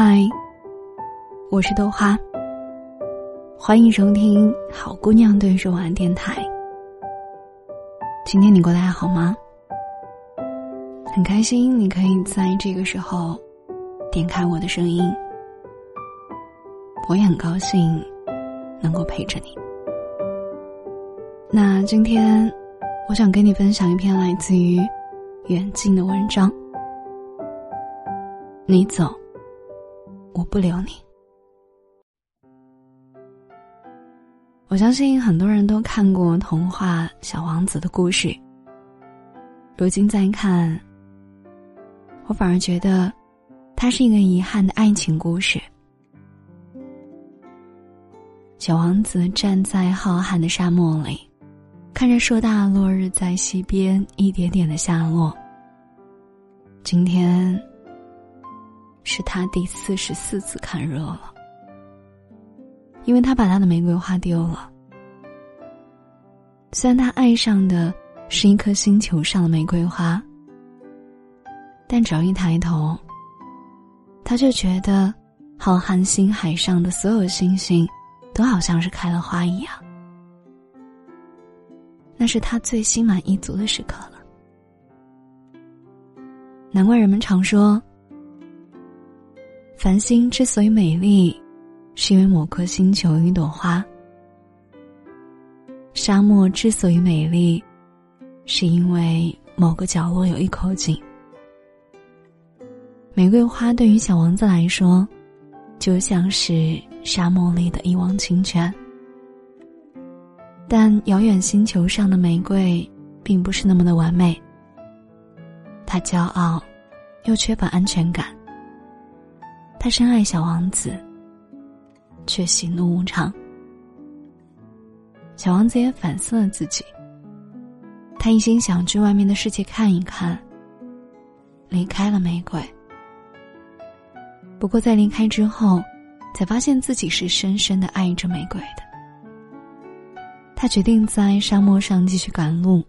嗨，我是豆花，欢迎收听好姑娘对说晚安电台。今天你过得还好吗？很开心你可以在这个时候点开我的声音，我也很高兴能够陪着你。那今天我想跟你分享一篇来自于远近的文章。你走。我不留你。我相信很多人都看过童话《小王子》的故事。如今再看，我反而觉得，它是一个遗憾的爱情故事。小王子站在浩瀚的沙漠里，看着硕大落日在西边一点点的下落。今天。是他第四十四次看热了，因为他把他的玫瑰花丢了。虽然他爱上的是一颗星球上的玫瑰花，但只要一抬头，他就觉得浩瀚星海上的所有星星都好像是开了花一样。那是他最心满意足的时刻了。难怪人们常说。繁星之所以美丽，是因为某颗星球有一朵花；沙漠之所以美丽，是因为某个角落有一口井。玫瑰花对于小王子来说，就像是沙漠里的一汪清泉。但遥远星球上的玫瑰，并不是那么的完美。他骄傲，又缺乏安全感。他深爱小王子，却喜怒无常。小王子也反思了自己，他一心想去外面的世界看一看，离开了玫瑰。不过在离开之后，才发现自己是深深的爱着玫瑰的。他决定在沙漠上继续赶路，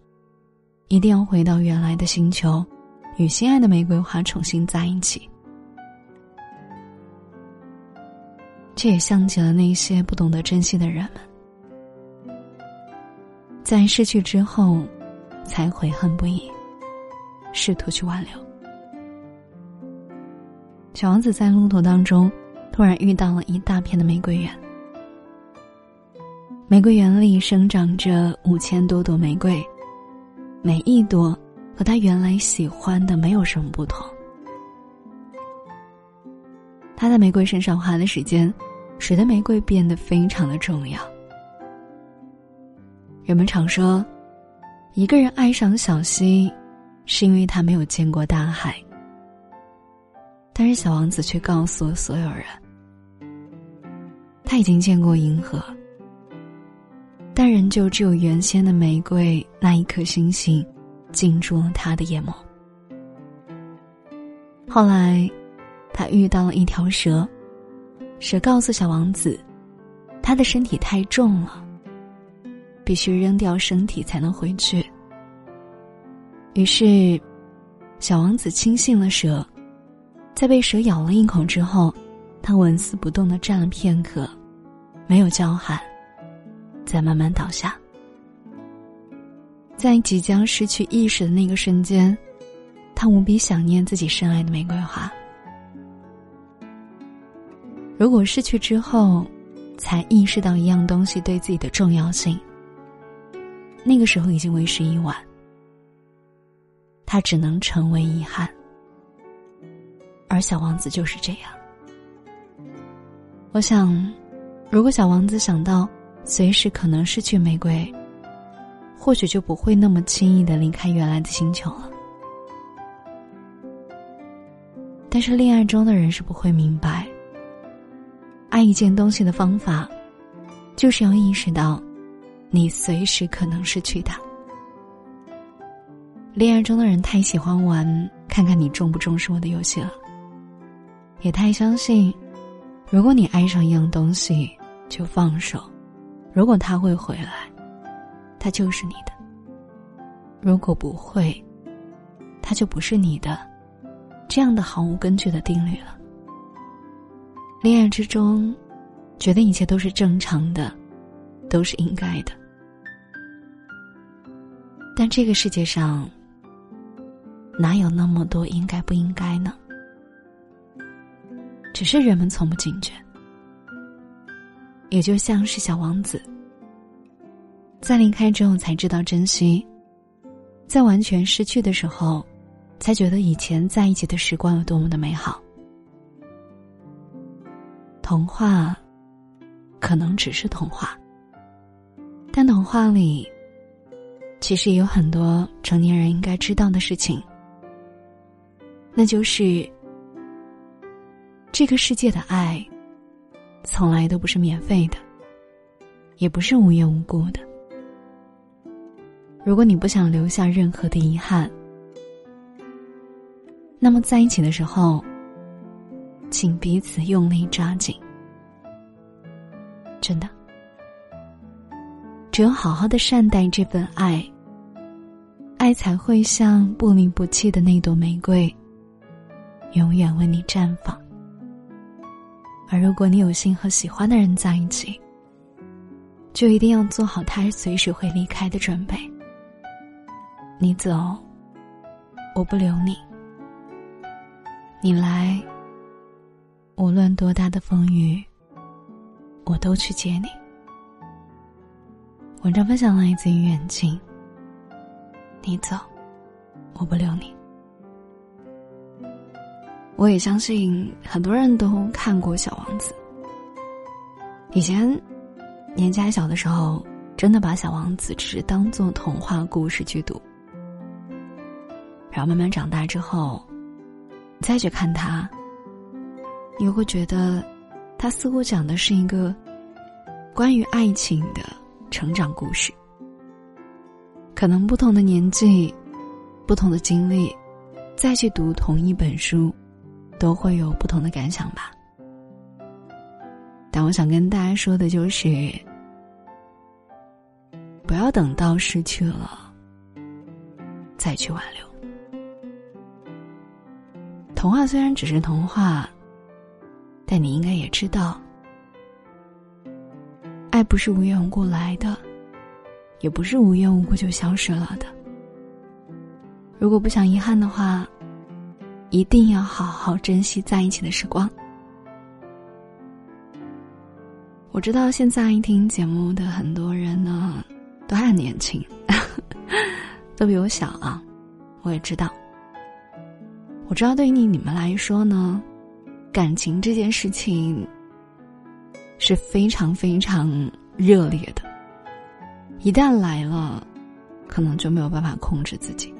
一定要回到原来的星球，与心爱的玫瑰花重新在一起。却也像极了那些不懂得珍惜的人们，在失去之后，才悔恨不已，试图去挽留。小王子在路途当中，突然遇到了一大片的玫瑰园。玫瑰园里生长着五千多朵玫瑰，每一朵和他原来喜欢的没有什么不同。他在玫瑰身上花的时间。使得玫瑰变得非常的重要。人们常说，一个人爱上小溪，是因为他没有见过大海。但是小王子却告诉所有人，他已经见过银河，但仍旧只有原先的玫瑰那一颗星星，进驻了他的眼眸。后来，他遇到了一条蛇。蛇告诉小王子，他的身体太重了，必须扔掉身体才能回去。于是，小王子轻信了蛇，在被蛇咬了一口之后，他纹丝不动的站了片刻，没有叫喊，再慢慢倒下。在即将失去意识的那个瞬间，他无比想念自己深爱的玫瑰花。如果失去之后，才意识到一样东西对自己的重要性，那个时候已经为时已晚。他只能成为遗憾，而小王子就是这样。我想，如果小王子想到随时可能失去玫瑰，或许就不会那么轻易的离开原来的星球了。但是恋爱中的人是不会明白。爱一件东西的方法，就是要意识到，你随时可能失去它。恋爱中的人太喜欢玩“看看你重不重视我的”游戏了，也太相信，如果你爱上一样东西，就放手；如果他会回来，他就是你的；如果不会，他就不是你的。这样的毫无根据的定律了。恋爱之中，觉得一切都是正常的，都是应该的。但这个世界上，哪有那么多应该不应该呢？只是人们从不警觉。也就像是小王子，在离开之后才知道珍惜，在完全失去的时候，才觉得以前在一起的时光有多么的美好。童话，可能只是童话，但童话里，其实也有很多成年人应该知道的事情。那就是，这个世界的爱，从来都不是免费的，也不是无缘无故的。如果你不想留下任何的遗憾，那么在一起的时候。请彼此用力抓紧，真的，只有好好的善待这份爱，爱才会像不离不弃的那朵玫瑰，永远为你绽放。而如果你有幸和喜欢的人在一起，就一定要做好他随时会离开的准备。你走，我不留你；你来。无论多大的风雨，我都去接你。文章分享来自于远近。你走，我不留你。我也相信很多人都看过《小王子》。以前年纪还小的时候，真的把《小王子》只是当做童话故事去读，然后慢慢长大之后，再去看它。你会觉得，他似乎讲的是一个关于爱情的成长故事。可能不同的年纪、不同的经历，再去读同一本书，都会有不同的感想吧。但我想跟大家说的就是，不要等到失去了再去挽留。童话虽然只是童话。但你应该也知道，爱不是无缘无故来的，也不是无缘无故就消失了的。如果不想遗憾的话，一定要好好珍惜在一起的时光。我知道现在听节目的很多人呢，都还很年轻，都比我小啊。我也知道，我知道对于你你们来说呢。感情这件事情是非常非常热烈的，一旦来了，可能就没有办法控制自己。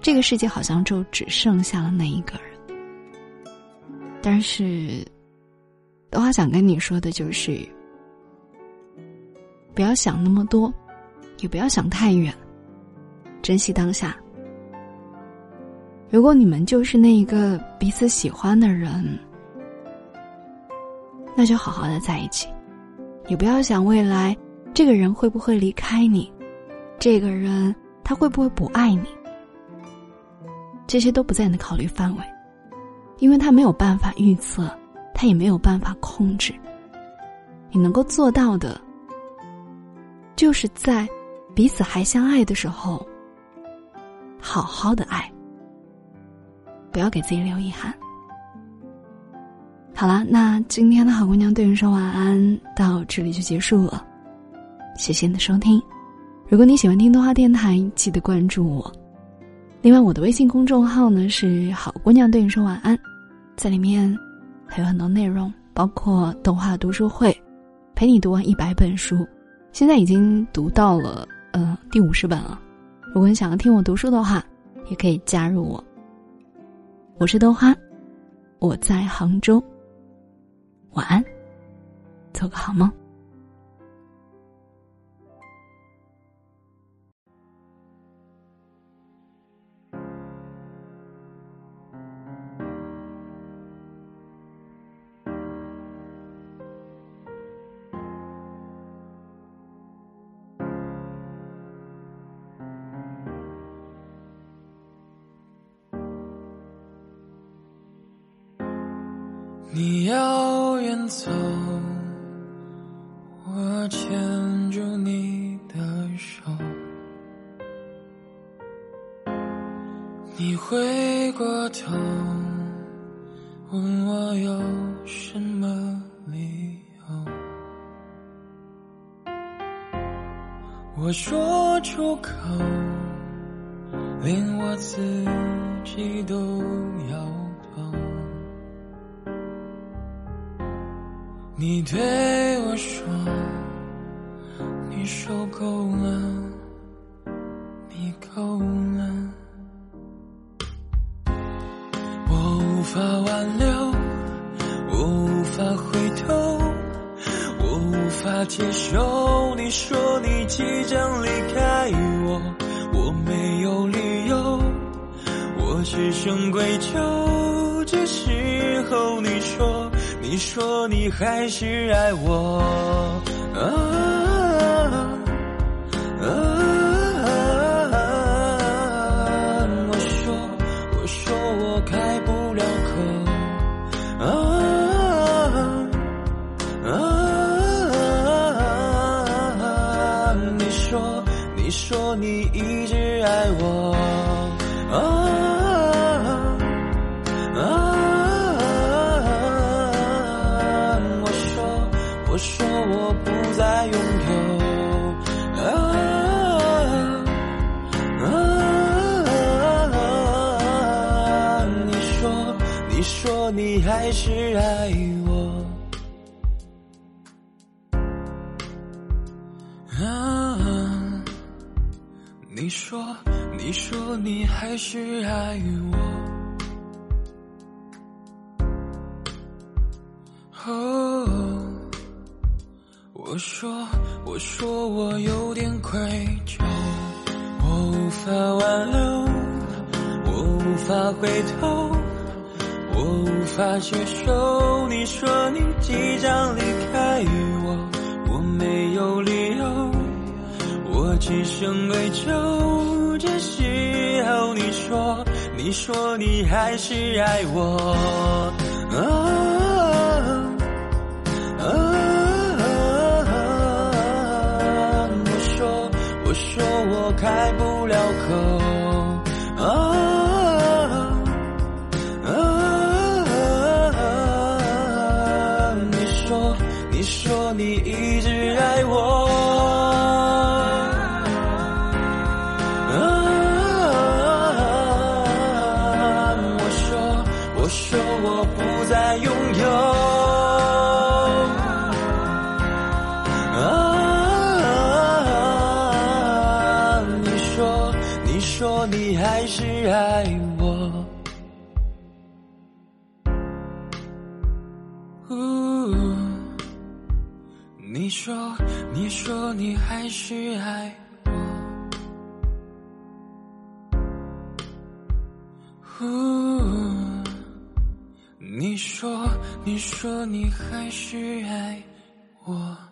这个世界好像就只剩下了那一个人。但是，豆花想跟你说的就是，不要想那么多，也不要想太远，珍惜当下。如果你们就是那一个彼此喜欢的人，那就好好的在一起，也不要想未来这个人会不会离开你，这个人他会不会不爱你，这些都不在你的考虑范围，因为他没有办法预测，他也没有办法控制。你能够做到的，就是在彼此还相爱的时候，好好的爱。不要给自己留遗憾。好了，那今天的好姑娘对你说晚安到这里就结束了，谢谢你的收听。如果你喜欢听动画电台，记得关注我。另外，我的微信公众号呢是“好姑娘对你说晚安”，在里面还有很多内容，包括动画读书会，陪你读完一百本书，现在已经读到了呃第五十本了。如果你想要听我读书的话，也可以加入我。我是豆花，我在杭州。晚安，做个好梦。你要远走，我牵住你的手。你回过头，问我有什么理由。我说出口，连我自己都要你对我说，你受够了，你够了。我无法挽留，我无法回头。我无法接受你说你即将离开我，我没有理由，我只剩愧疚。这时候你说，你说你还是爱我。啊还是爱我，啊。你说，你说你还是爱我。哦，我说，我说我有点愧疚，我无法挽留，我无法回头，我无法接受。你说你即将离开我，我没有理由。我只剩愧疚，这时候你说，你说你还是爱我。啊！我说，我说我开说我不再拥有，啊！你说，你说你还是爱我，你说，你说你还是爱我你说，你还是爱我。